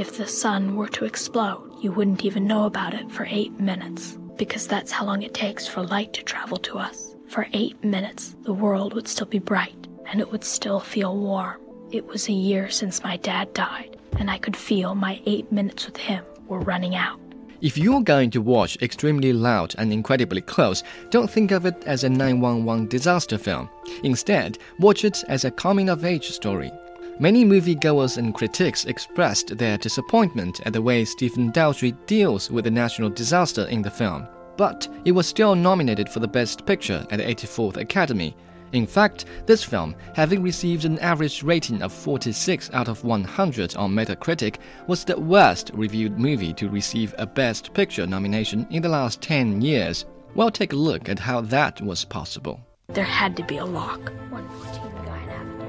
If the sun were to explode, you wouldn't even know about it for eight minutes, because that's how long it takes for light to travel to us. For eight minutes, the world would still be bright, and it would still feel warm. It was a year since my dad died, and I could feel my eight minutes with him were running out. If you're going to watch Extremely Loud and Incredibly Close, don't think of it as a 911 disaster film. Instead, watch it as a coming of age story. Many moviegoers and critics expressed their disappointment at the way Stephen Daldry deals with the national disaster in the film, but it was still nominated for the Best Picture at the 84th Academy. In fact, this film, having received an average rating of 46 out of 100 on Metacritic, was the worst reviewed movie to receive a Best Picture nomination in the last 10 years. Well, take a look at how that was possible. There had to be a lock. 114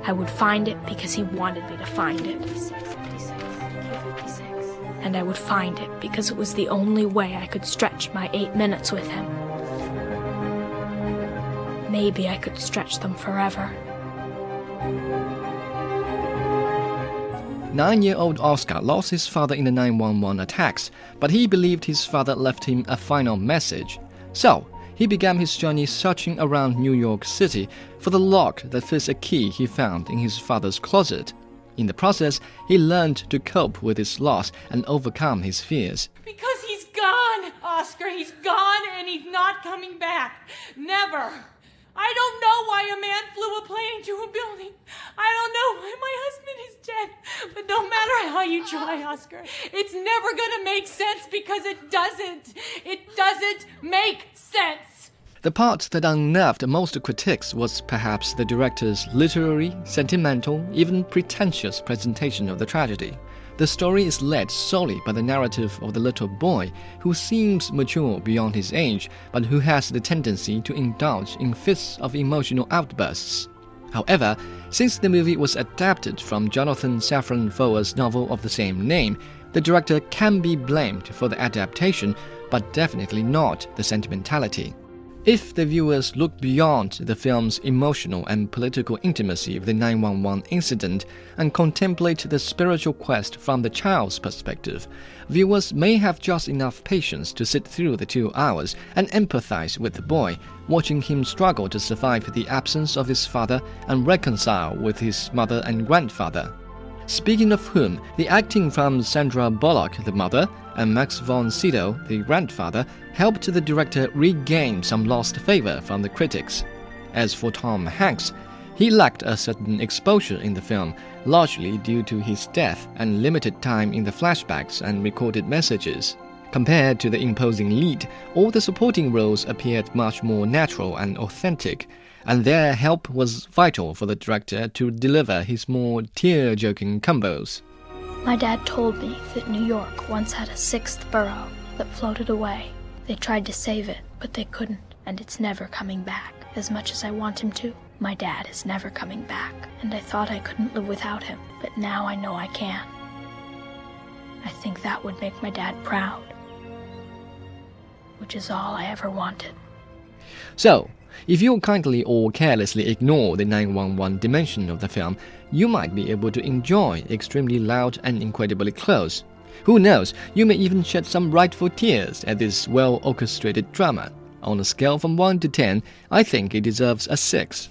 I would find it because he wanted me to find it. And I would find it because it was the only way I could stretch my eight minutes with him. Maybe I could stretch them forever. Nine year old Oskar lost his father in the 911 attacks, but he believed his father left him a final message. So, he began his journey searching around New York City for the lock that fits a key he found in his father's closet. In the process, he learned to cope with his loss and overcome his fears. Because he's gone, Oskar. He's gone and he's not coming back. Never. I don't know why a man flew a plane into a building. I don't know why my husband is dead. But no matter how you try, Oskar, it's never gonna make sense because it doesn't. It doesn't make sense. The part that unnerved most critics was perhaps the director's literary, sentimental, even pretentious presentation of the tragedy. The story is led solely by the narrative of the little boy, who seems mature beyond his age, but who has the tendency to indulge in fits of emotional outbursts. However, since the movie was adapted from Jonathan Safran Foer's novel of the same name, the director can be blamed for the adaptation, but definitely not the sentimentality. If the viewers look beyond the film's emotional and political intimacy of the 911 incident and contemplate the spiritual quest from the child's perspective, viewers may have just enough patience to sit through the two hours and empathize with the boy, watching him struggle to survive the absence of his father and reconcile with his mother and grandfather. Speaking of whom, the acting from Sandra Bullock, the mother, and Max von Sydow, the grandfather, helped the director regain some lost favor from the critics. As for Tom Hanks, he lacked a certain exposure in the film, largely due to his death and limited time in the flashbacks and recorded messages. Compared to the imposing lead, all the supporting roles appeared much more natural and authentic, and their help was vital for the director to deliver his more tear jerking combos. My dad told me that New York once had a sixth borough that floated away. They tried to save it, but they couldn't, and it's never coming back. As much as I want him to, my dad is never coming back, and I thought I couldn't live without him, but now I know I can. I think that would make my dad proud, which is all I ever wanted. So, if you kindly or carelessly ignore the 911 dimension of the film, you might be able to enjoy extremely loud and incredibly close. Who knows, you may even shed some rightful tears at this well orchestrated drama. On a scale from 1 to 10, I think it deserves a 6.